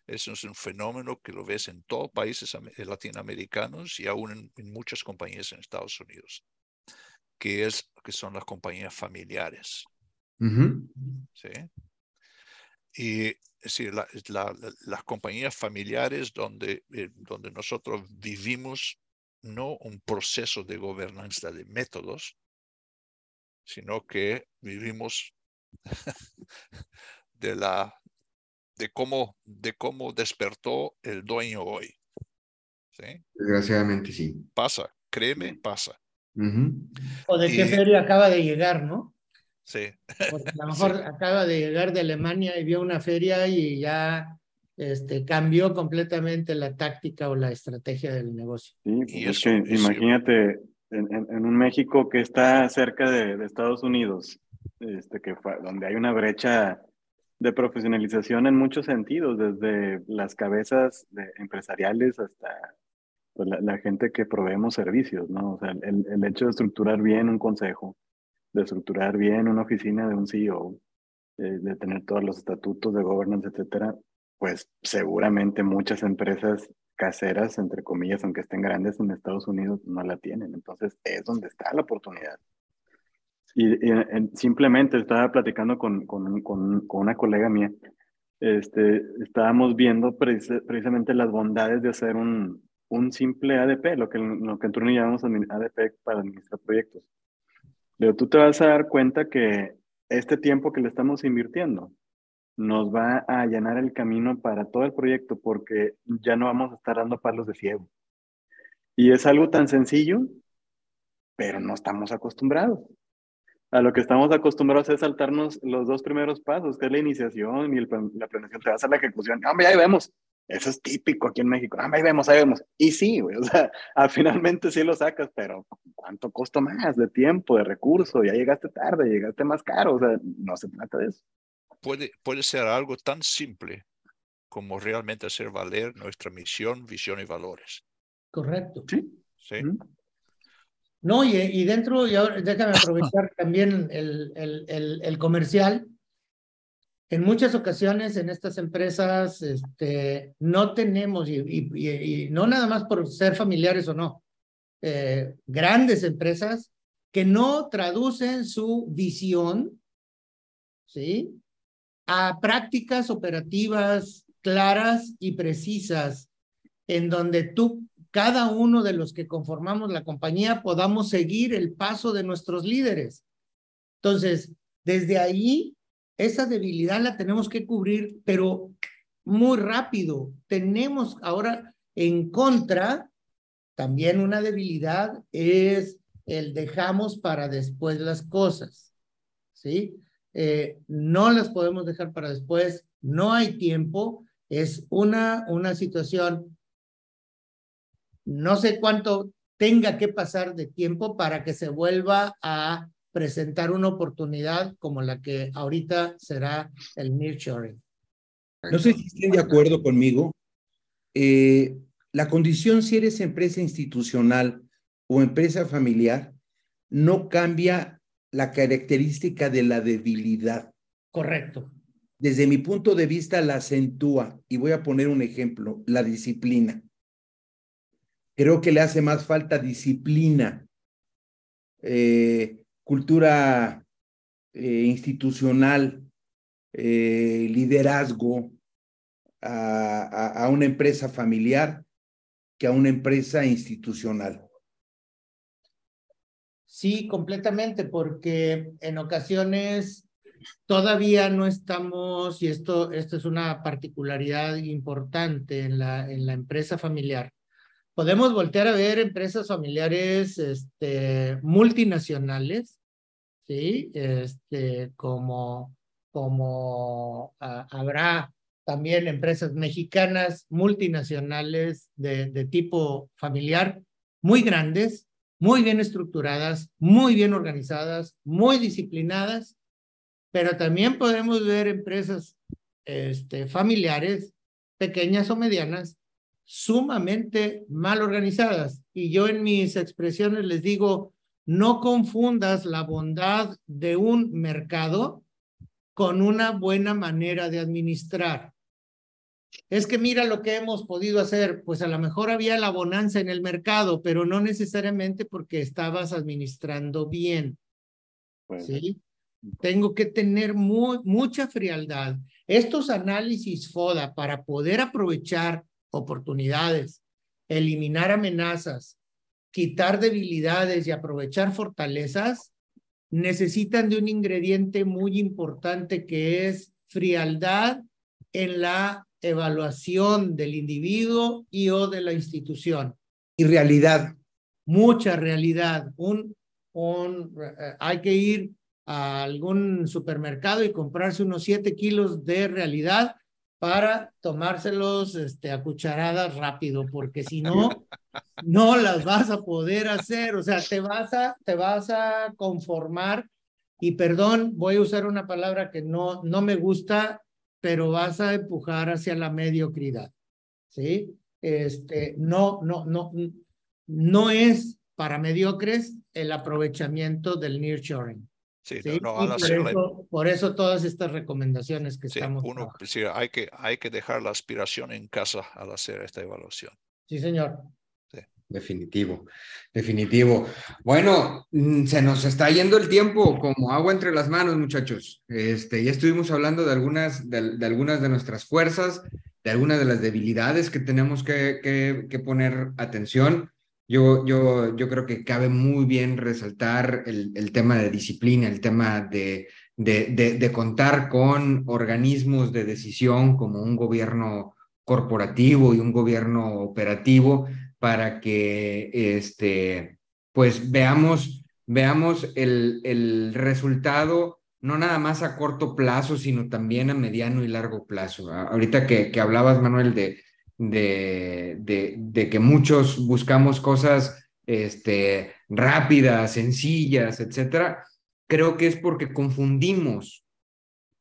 eso es un fenómeno que lo ves en todos países eh, latinoamericanos y aún en, muchas compañías en Estados Unidos, que, es, que son las compañías familiares. ¿Sí? Y es decir, las compañías familiares donde, eh, donde nosotros vivimos no un proceso de gobernanza de métodos, sino que vivimos [laughs] de la de cómo, de cómo despertó el dueño hoy. ¿Sí? Desgraciadamente sí. Pasa, créeme, pasa. O de qué feria acaba de llegar, ¿no? Sí. Porque a lo [laughs] mejor acaba de llegar de Alemania y vio una feria y ya este, cambió completamente la táctica o la estrategia del negocio. Sí, pues y es que imagínate en, en, un México que está cerca de, de Estados Unidos, este, que donde hay una brecha de profesionalización en muchos sentidos, desde las cabezas empresariales hasta pues, la, gente que proveemos servicios, ¿no? O sea, el, el, hecho de estructurar bien un consejo, de estructurar bien una oficina de un CEO, eh, de tener todos los estatutos de governance, etcétera, pues seguramente muchas empresas caseras, entre comillas, aunque estén grandes en Estados Unidos, no la tienen. Entonces, es donde está la oportunidad. Y, simplemente estaba platicando con, con, con, una colega mía. Este, estábamos viendo precisamente las bondades de hacer un, un simple ADP, lo que, lo que en turno llamamos ADP para administrar proyectos. Pero tú te vas a dar cuenta que este tiempo que le estamos invirtiendo nos va a llenar el camino para todo el proyecto porque ya no vamos a estar dando palos de ciego. Y es algo tan sencillo, pero no estamos acostumbrados a lo que estamos acostumbrados es saltarnos los dos primeros pasos, que es la iniciación y la planeación. Te vas a la ejecución. Hombre, ahí vemos. Eso es típico aquí en México. Hombre, ahí vemos, ahí vemos. Y sí, güey, o sea, al [laughs] finalmente sí lo sacas, pero ¿cuánto costo más de tiempo, de recurso? Ya llegaste tarde, llegaste más caro. O sea, no se trata de eso. Puede, puede ser algo tan simple como realmente hacer valer nuestra misión, visión y valores. Correcto. Sí. Sí. No, y, y dentro, y ahora déjame aprovechar [laughs] también el, el, el, comercial. En muchas ocasiones en estas empresas este, no tenemos, y, y, no nada más por ser familiares o no, eh, grandes empresas que no traducen su visión, ¿sí? A prácticas operativas claras y precisas, en donde tú cada uno de los que conformamos la compañía podamos seguir el paso de nuestros líderes. Entonces, desde ahí, esa debilidad la tenemos que cubrir, pero muy rápido. Tenemos ahora en contra, también una debilidad es el dejamos para después las cosas, ¿sí? Eh, no las podemos dejar para después, no hay tiempo, es una, una situación no sé cuánto tenga que pasar de tiempo para que se vuelva a presentar una oportunidad como la que ahorita será el nearshoring. No sé si estén de acuerdo conmigo. Eh, la condición si eres empresa institucional o empresa familiar no cambia la característica de la debilidad. Correcto. Desde mi punto de vista la acentúa y voy a poner un ejemplo, la disciplina. Creo que le hace más falta disciplina, eh, cultura eh, institucional, eh, liderazgo a, una empresa familiar que a una empresa institucional. Sí, completamente, porque en ocasiones todavía no estamos, y esto, esto es una particularidad importante en la, en la empresa familiar, podemos voltear a ver empresas familiares este, multinacionales, ¿sí? Este, como, como ah, habrá también empresas mexicanas, multinacionales de, tipo familiar, muy grandes, muy bien estructuradas, muy bien organizadas, muy disciplinadas, pero también podemos ver empresas este, familiares, pequeñas o medianas, sumamente mal organizadas. Y yo en mis expresiones les digo, no confundas la bondad de un mercado con una buena manera de administrar. Es que mira lo que hemos podido hacer, pues a lo mejor había la bonanza en el mercado, pero no necesariamente porque estabas administrando bien. ¿Sí? Tengo que tener mucha frialdad. Estos análisis FODA para poder aprovechar oportunidades, eliminar amenazas, quitar debilidades y aprovechar fortalezas, necesitan de un ingrediente muy importante que es frialdad en la evaluación del individuo y o de la institución. Y realidad. Mucha realidad. Un, un, eh, hay que ir a algún supermercado y comprarse unos siete kilos de realidad para tomárselos este, a cucharadas rápido, porque si no, [laughs] no las vas a poder hacer, o sea, te vas a, te vas a conformar y perdón, voy a usar una palabra que no, no me gusta, pero vas a empujar hacia la mediocridad, ¿sí? Este, no, no, no, no es para mediocres el aprovechamiento del nearshoring. Sí, No, por, eso, por, eso, todas estas recomendaciones que estamos. Uno, sí, hay, que, hay que dejar la aspiración en casa al hacer esta evaluación. Sí, señor. Definitivo, definitivo. Bueno, mm, se nos está yendo el tiempo como agua entre las manos, muchachos. Este, ya estuvimos hablando de algunas de, de algunas de nuestras fuerzas, de algunas de las debilidades que tenemos que, que, que poner atención. Yo, yo, yo creo que cabe muy bien resaltar el, el tema de disciplina, el tema de, de, de, contar con organismos de decisión como un gobierno corporativo y un gobierno operativo para que este, pues veamos, veamos el, el resultado no nada más a corto plazo, sino también a mediano y largo plazo. Ahorita que, que hablabas, Manuel, de, de, de, que muchos buscamos cosas este, rápidas, sencillas, etcétera, creo que es porque confundimos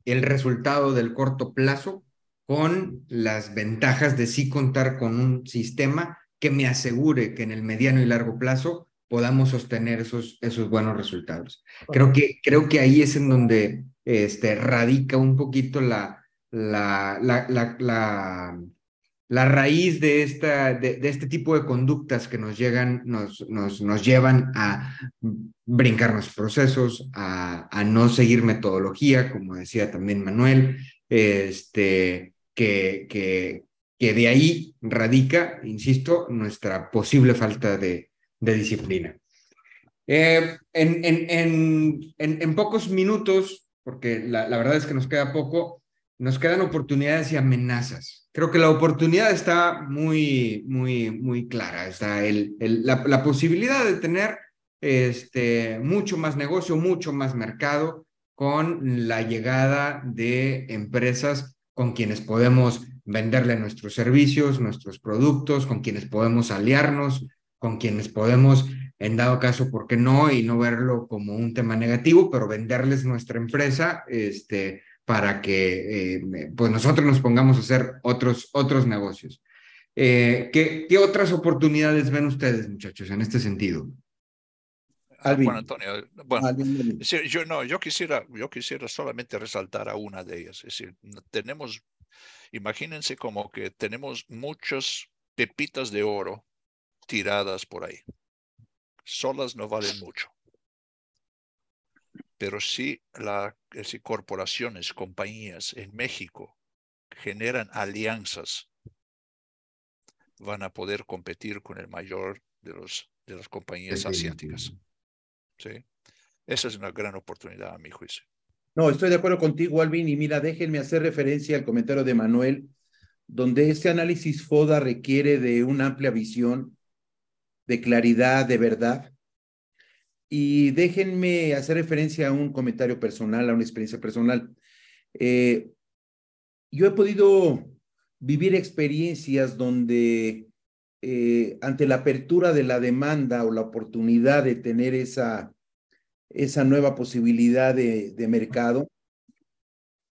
el resultado del corto plazo con las ventajas de sí contar con un sistema que me asegure que en el mediano y largo plazo podamos sostener esos, esos buenos resultados. Creo que, creo que ahí es en donde este, radica un poquito la, la, la, la la raíz de, esta, de, este tipo de conductas que nos, llegan, nos, nos, nos llevan a brincarnos procesos, a, no seguir metodología, como decía también Manuel, este, que, que, que de ahí radica, insisto, nuestra posible falta de, disciplina. Eh, en, en, en, en, pocos minutos, porque la verdad es que nos queda poco, nos quedan oportunidades y amenazas. Creo que la oportunidad está muy, muy, muy clara. Está el, la, posibilidad de tener este, mucho más negocio, mucho más mercado con la llegada de empresas con quienes podemos venderle nuestros servicios, nuestros productos, con quienes podemos aliarnos, con quienes podemos, en dado caso, ¿por qué no? Y no verlo como un tema negativo, pero venderles nuestra empresa, este, para que eh, pues nosotros nos pongamos a hacer otros, otros negocios. Eh, ¿qué, ¿Qué otras oportunidades ven ustedes, muchachos, en este sentido? Alvin. Bueno, Antonio, bueno, yo no, yo quisiera, yo quisiera solamente resaltar a una de ellas. Es decir, tenemos, imagínense como que tenemos muchas pepitas de oro tiradas por ahí. Solas no valen mucho pero si las corporaciones, compañías en México generan alianzas, van a poder competir con el mayor de, los, de las compañías asiáticas. ¿Sí? Esa es una gran oportunidad a mi juicio. No, estoy de acuerdo contigo, Alvin, y mira, déjenme hacer referencia al comentario de Manuel, donde este análisis FODA requiere de una amplia visión, de claridad, de verdad, y déjenme hacer referencia a un comentario personal, a una experiencia personal. Eh, yo he podido vivir experiencias donde eh, ante la apertura de la demanda o la oportunidad de tener esa, esa nueva posibilidad de, de mercado,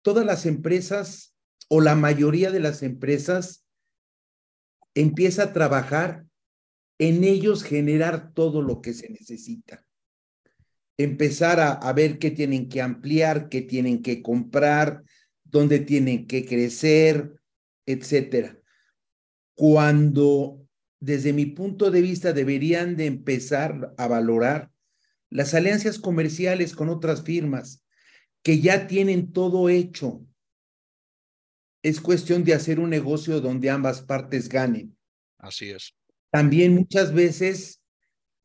todas las empresas o la mayoría de las empresas empieza a trabajar en ellos generar todo lo que se necesita. Empezar a, a, ver qué tienen que ampliar, qué tienen que comprar, dónde tienen que crecer, etcétera. Cuando, desde mi punto de vista, deberían de empezar a valorar las alianzas comerciales con otras firmas que ya tienen todo hecho. Es cuestión de hacer un negocio donde ambas partes ganen. Así es. También muchas veces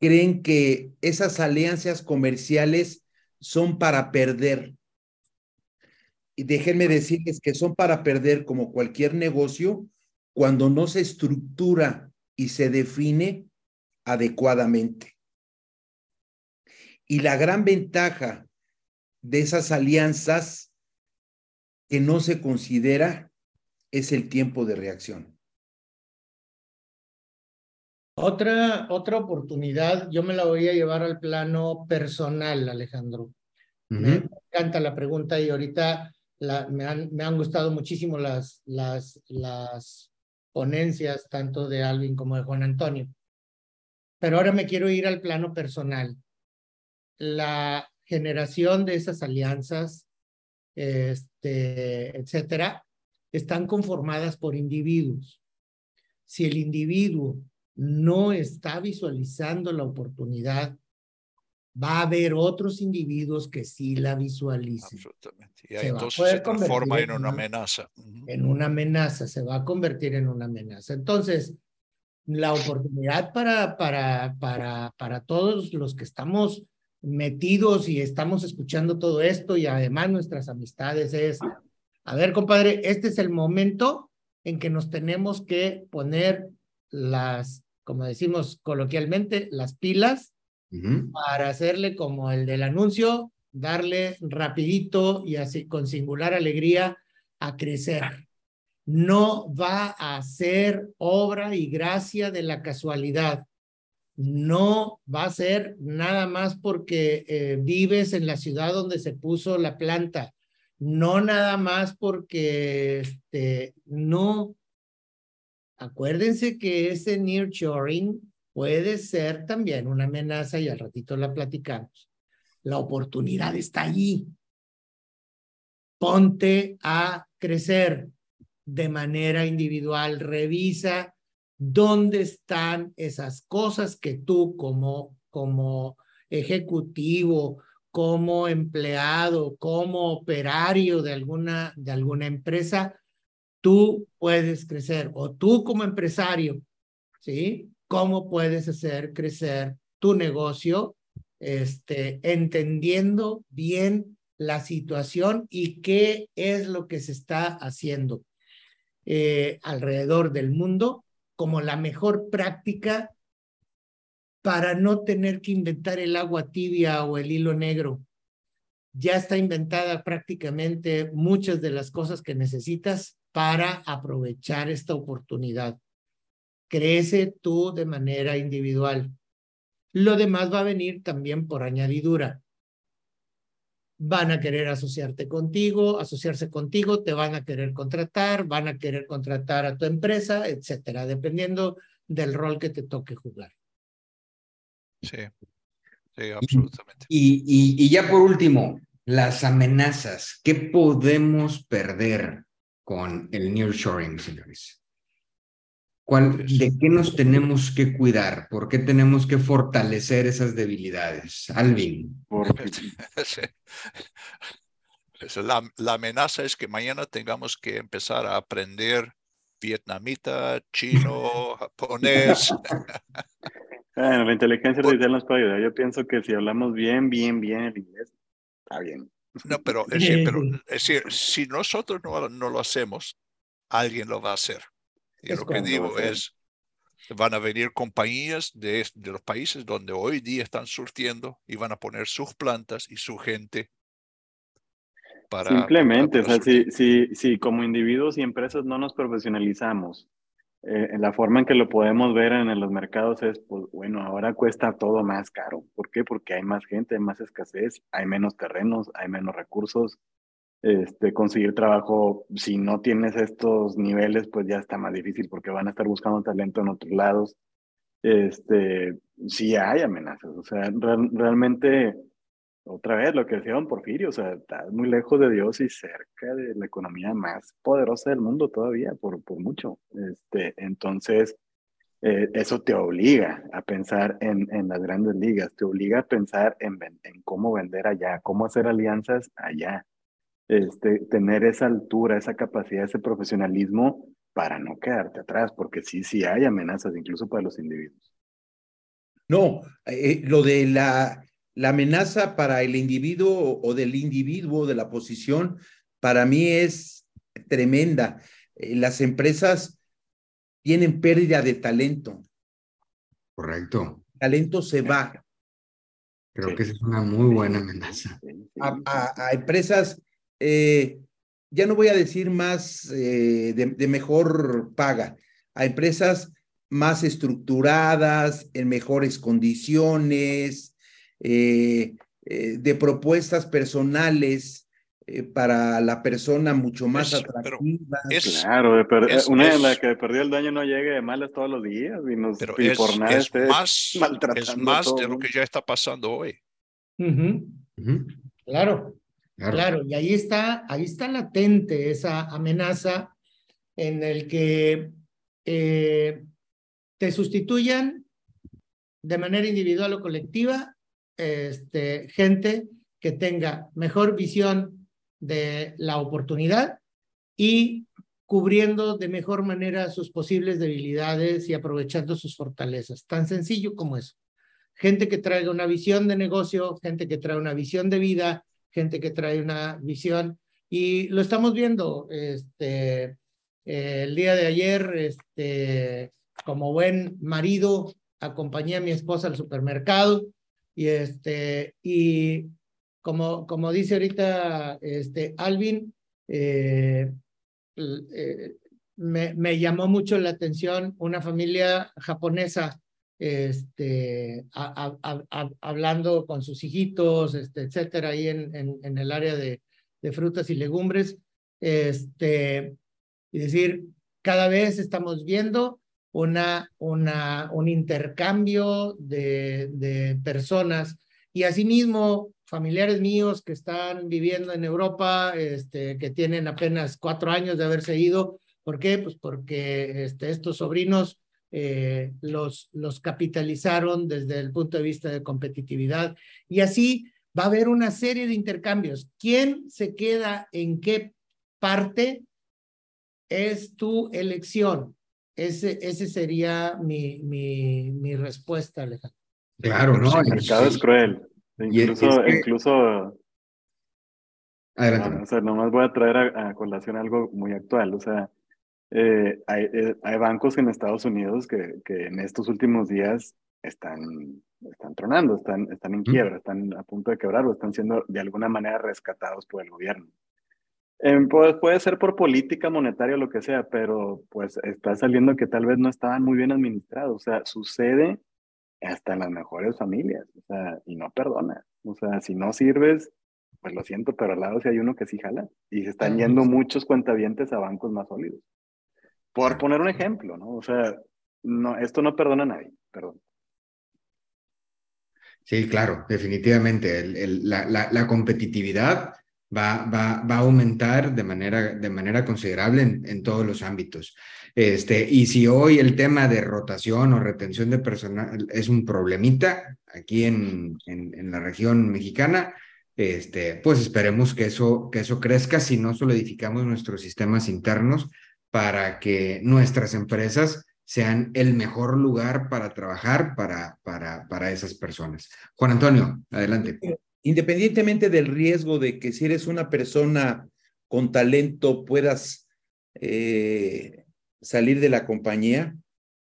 creen que esas alianzas comerciales son para perder. Y déjenme decirles que son para perder como cualquier negocio cuando no se estructura y se define adecuadamente. Y la gran ventaja de esas alianzas que no se considera es el tiempo de reacción. Otra, otra oportunidad, yo me la voy a llevar al plano personal, Alejandro. Uh -huh. Me encanta la pregunta y ahorita la, me, han, me han gustado muchísimo las, las, las ponencias, tanto de Alvin como de Juan Antonio. Pero ahora me quiero ir al plano personal. La generación de esas alianzas, este, etcétera, están conformadas por individuos. Si el individuo no está visualizando la oportunidad, va a haber otros individuos que sí la visualicen. Absolutamente. Y ahí entonces se transforma en una amenaza. En una amenaza, se va a convertir en una amenaza. Entonces, la oportunidad para, para, para, para todos los que estamos metidos y estamos escuchando todo esto y además nuestras amistades es, a ver, compadre, este es el momento en que nos tenemos que poner las, como decimos coloquialmente, las pilas uh -huh. para hacerle como el del anuncio, darle rapidito y así con singular alegría a crecer. No va a ser obra y gracia de la casualidad no va a ser nada más porque eh, vives en la ciudad donde se puso la planta, no nada más porque este, no. Acuérdense que ese nearshoring puede ser también una amenaza y al ratito la platicamos. La oportunidad está allí. Ponte a crecer de manera individual, revisa dónde están esas cosas que tú como, como ejecutivo, como empleado, como operario de alguna, de alguna empresa, tú puedes crecer o tú como empresario, ¿sí? ¿Cómo puedes hacer crecer tu negocio este, entendiendo bien la situación y qué es lo que se está haciendo eh, alrededor del mundo como la mejor práctica para no tener que inventar el agua tibia o el hilo negro. Ya está inventada prácticamente muchas de las cosas que necesitas para aprovechar esta oportunidad. Crece tú de manera individual. Lo demás va a venir también por añadidura van a querer asociarte contigo, asociarse contigo, te van a querer contratar, van a querer contratar a tu empresa, etcétera, dependiendo del rol que te toque jugar. Sí, sí, absolutamente. Y, y, y ya por último, las amenazas. ¿Qué podemos perder con el nearshoring, señores? ¿Cuál, ¿De qué nos tenemos que cuidar? ¿Por qué tenemos que fortalecer esas debilidades? Alvin. [laughs] La, la, amenaza es que mañana tengamos que empezar a aprender vietnamita, chino, [laughs] japonés. Bueno, la inteligencia artificial nos puede ayudar. Yo pienso que si hablamos bien, bien, bien el inglés, está bien. No, pero es decir, pero, es decir si nosotros no, no lo hacemos, alguien lo va a hacer. Y es lo que digo es, van a venir compañías de, de, los países donde hoy día están surtiendo y van a poner sus plantas y su gente para... Simplemente, o sea, si, si, si como individuos y empresas no nos profesionalizamos, eh, la forma en que lo podemos ver en los mercados es, pues bueno, ahora cuesta todo más caro. ¿Por qué? Porque hay más gente, hay más escasez, hay menos terrenos, hay menos recursos. Este, conseguir trabajo, si no tienes estos niveles, pues ya está más difícil porque van a estar buscando talento en otros lados. Este, sí hay amenazas, o sea, realmente otra vez lo que decía Don Porfirio, o sea, está muy lejos de Dios y cerca de la economía más poderosa del mundo todavía, por, por mucho. Este, entonces, eh, eso te obliga a pensar en, en, las grandes ligas, te obliga a pensar en, en cómo vender allá, cómo hacer alianzas allá, este, tener esa altura, esa capacidad, ese profesionalismo para no quedarte atrás, porque sí, sí hay amenazas, incluso para los individuos. No, eh, lo de la la amenaza para el individuo o del individuo de la posición, para mí es tremenda. Eh, las empresas tienen pérdida de talento. Correcto. talento se va. Creo que es una muy buena amenaza. A, empresas, eh, ya no voy a decir más eh, de mejor paga, a empresas más estructuradas, en mejores condiciones, eh, eh, de propuestas personales eh, para la persona mucho más atractivas. claro, de una de las que perdió el daño no llegue de malas todos los días y, nos, pero es, por nada es más, es más de lo que ya está pasando hoy. Claro, claro, y ahí está, ahí está latente esa amenaza en el que te sustituyan de manera individual o colectiva este, gente que tenga mejor visión de la oportunidad y cubriendo de mejor manera sus posibles debilidades y aprovechando sus fortalezas. Tan sencillo como eso. Gente que traiga una visión de negocio, gente que trae una visión de vida, gente que trae una visión. Y lo estamos viendo este, el día de ayer, este, como buen marido, acompañé a mi esposa al supermercado y, este, y como, como dice ahorita este, Alvin, eh, eh, me, me, llamó mucho la atención una familia japonesa este, hablando con sus hijitos, este, etcétera, ahí en, en, en el área de, de, frutas y legumbres. Este, y decir, cada vez estamos viendo una, un intercambio de, de personas y asimismo familiares míos que están viviendo en Europa, este, que tienen apenas cuatro años de haberse ido. ¿Por qué? Pues porque este, estos sobrinos eh, los, los capitalizaron desde el punto de vista de competitividad. Y así va a haber una serie de intercambios. ¿Quién se queda en qué parte? Es tu elección. Ese, ese sería mi, mi, mi respuesta, Alejandro. Claro, ¿no? El mercado es cruel. Incluso, incluso Adelante. o sea, nomás voy a traer a, colación algo muy actual. O sea, eh, hay, eh, hay, bancos en Estados Unidos que, que en estos últimos días están, están tronando, están, están en quiebra, están a punto de quebrar o están siendo de alguna manera rescatados por el gobierno. Eh, pues, puede ser por política monetaria o lo que sea, pero pues está saliendo que tal vez no estaban muy bien administrados. O sea, sucede hasta en las mejores familias, o sea, y no perdona. O sea, si no sirves, pues lo siento, pero al lado sí hay uno que sí jala. Y se están yendo muchos cuentavientes a bancos más sólidos. Por poner un ejemplo, ¿no? O sea, no, esto no perdona a nadie, perdón. Sí, claro, definitivamente. El, la, la, la competitividad va, va, va a aumentar de manera, de manera considerable en, todos los ámbitos. Este, y si hoy el tema de rotación o retención de personal es un problemita aquí en, en, en la región mexicana, este, pues esperemos que eso, que eso crezca si no solidificamos nuestros sistemas internos para que nuestras empresas sean el mejor lugar para trabajar para, para, para esas personas. Juan Antonio, adelante independientemente del riesgo de que si eres una persona con talento puedas eh, salir de la compañía,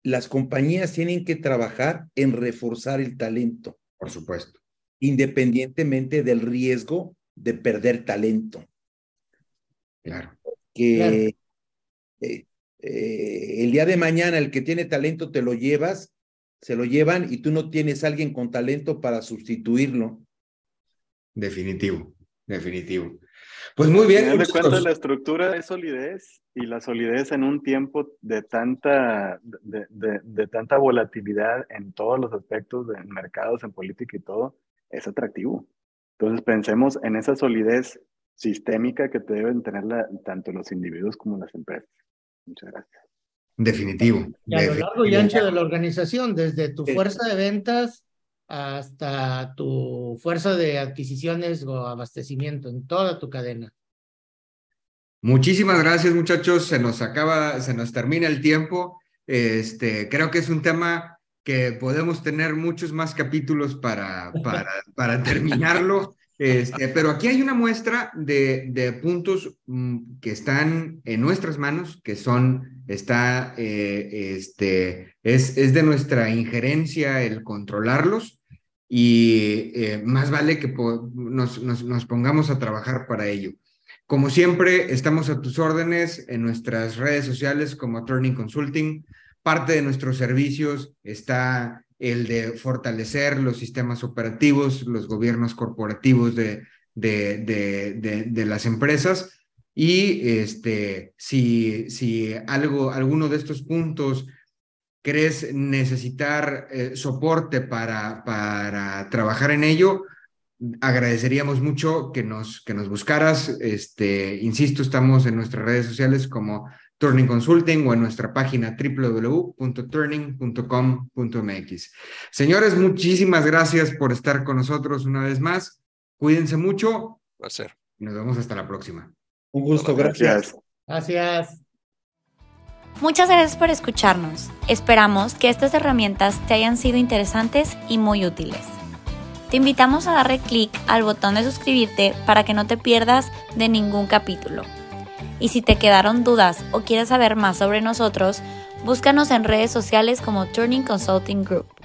las compañías tienen que trabajar en reforzar el talento. Por supuesto. Independientemente del riesgo de perder talento. Claro. Que eh, eh, el día de mañana el que tiene talento te lo llevas, se lo llevan y tú no tienes alguien con talento para sustituirlo. Definitivo, definitivo. Pues muy bien. de cuenta, la estructura es solidez y la solidez en un tiempo de tanta, de, de, tanta volatilidad en todos los aspectos de mercados, en política y todo, es atractivo. Entonces pensemos en esa solidez sistémica que deben tener tanto los individuos como las empresas. Muchas gracias. Definitivo. Y a lo largo y ancho de la organización, desde tu fuerza de ventas hasta tu fuerza de adquisiciones o abastecimiento en toda tu cadena. Muchísimas gracias, muchachos. Se nos acaba, se nos termina el tiempo. Este, creo que es un tema que podemos tener muchos más capítulos para, para, [laughs] para terminarlo. Este, pero aquí hay una muestra de, de puntos mm, que están en nuestras manos, que son, está, eh, este, es, es de nuestra injerencia el controlarlos y eh, más vale que nos, nos, nos, pongamos a trabajar para ello. Como siempre, estamos a tus órdenes en nuestras redes sociales como Turning Consulting. Parte de nuestros servicios está el de fortalecer los sistemas operativos, los gobiernos corporativos de, de, de, de, las empresas. Y este, si, si algo, alguno de estos puntos crees necesitar eh, soporte para, para trabajar en ello, agradeceríamos mucho que nos, que nos buscaras. Este, insisto, estamos en nuestras redes sociales como Turning Consulting o en nuestra página www.turning.com.mx. Señores, muchísimas gracias por estar con nosotros una vez más. Cuídense mucho. Placer. Y nos vemos hasta la próxima. Un gusto, gracias. Gracias. Muchas gracias por escucharnos. Esperamos que estas herramientas te hayan sido interesantes y muy útiles. Te invitamos a darle clic al botón de suscribirte para que no te pierdas de ningún capítulo. Y si te quedaron dudas o quieres saber más sobre nosotros, búscanos en redes sociales como Turning Consulting Group.